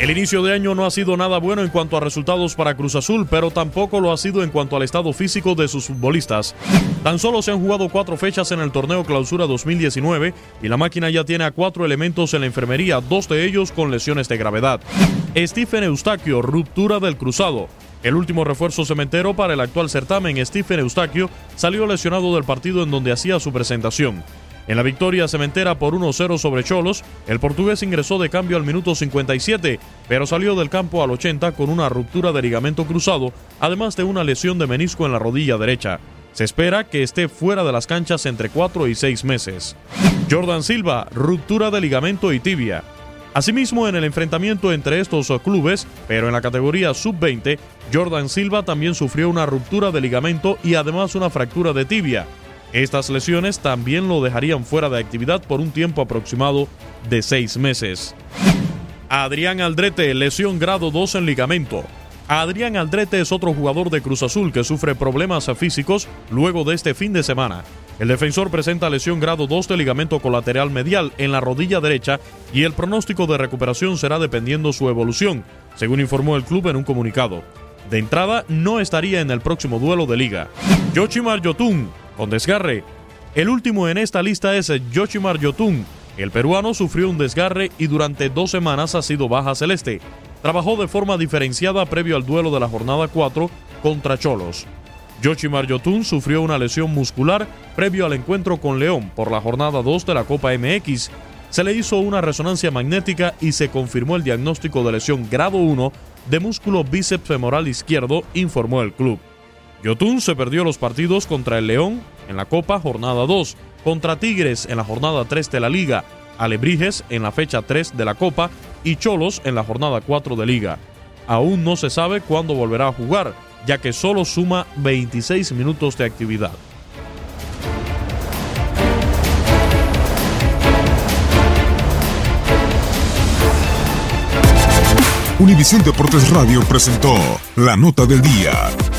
El inicio de año no ha sido nada bueno en cuanto a resultados para Cruz Azul, pero tampoco lo ha sido en cuanto al estado físico de sus futbolistas. Tan solo se han jugado cuatro fechas en el torneo Clausura 2019 y la máquina ya tiene a cuatro elementos en la enfermería, dos de ellos con lesiones de gravedad. Stephen Eustaquio, ruptura del cruzado. El último refuerzo cementero para el actual certamen, Stephen Eustaquio, salió lesionado del partido en donde hacía su presentación. En la victoria cementera por 1-0 sobre Cholos, el portugués ingresó de cambio al minuto 57, pero salió del campo al 80 con una ruptura de ligamento cruzado, además de una lesión de menisco en la rodilla derecha. Se espera que esté fuera de las canchas entre 4 y 6 meses. Jordan Silva, ruptura de ligamento y tibia. Asimismo, en el enfrentamiento entre estos clubes, pero en la categoría sub-20, Jordan Silva también sufrió una ruptura de ligamento y además una fractura de tibia. Estas lesiones también lo dejarían fuera de actividad por un tiempo aproximado de seis meses. Adrián Aldrete, lesión grado 2 en ligamento. Adrián Aldrete es otro jugador de Cruz Azul que sufre problemas físicos luego de este fin de semana. El defensor presenta lesión grado 2 de ligamento colateral medial en la rodilla derecha y el pronóstico de recuperación será dependiendo su evolución, según informó el club en un comunicado. De entrada, no estaría en el próximo duelo de liga. Yoshimar Yotun, con desgarre. El último en esta lista es Yoshimar Yotun. El peruano sufrió un desgarre y durante dos semanas ha sido baja celeste. Trabajó de forma diferenciada previo al duelo de la jornada 4 contra Cholos. Yoshimar Yotun sufrió una lesión muscular previo al encuentro con León por la jornada 2 de la Copa MX. Se le hizo una resonancia magnética y se confirmó el diagnóstico de lesión grado 1 de músculo bíceps femoral izquierdo, informó el club. Yotun se perdió los partidos contra el León en la Copa jornada 2, contra Tigres en la jornada 3 de la Liga, Alebrijes en la fecha 3 de la Copa y Cholos en la jornada 4 de Liga. Aún no se sabe cuándo volverá a jugar, ya que solo suma 26 minutos de actividad. Univisión Deportes Radio presentó La Nota del Día.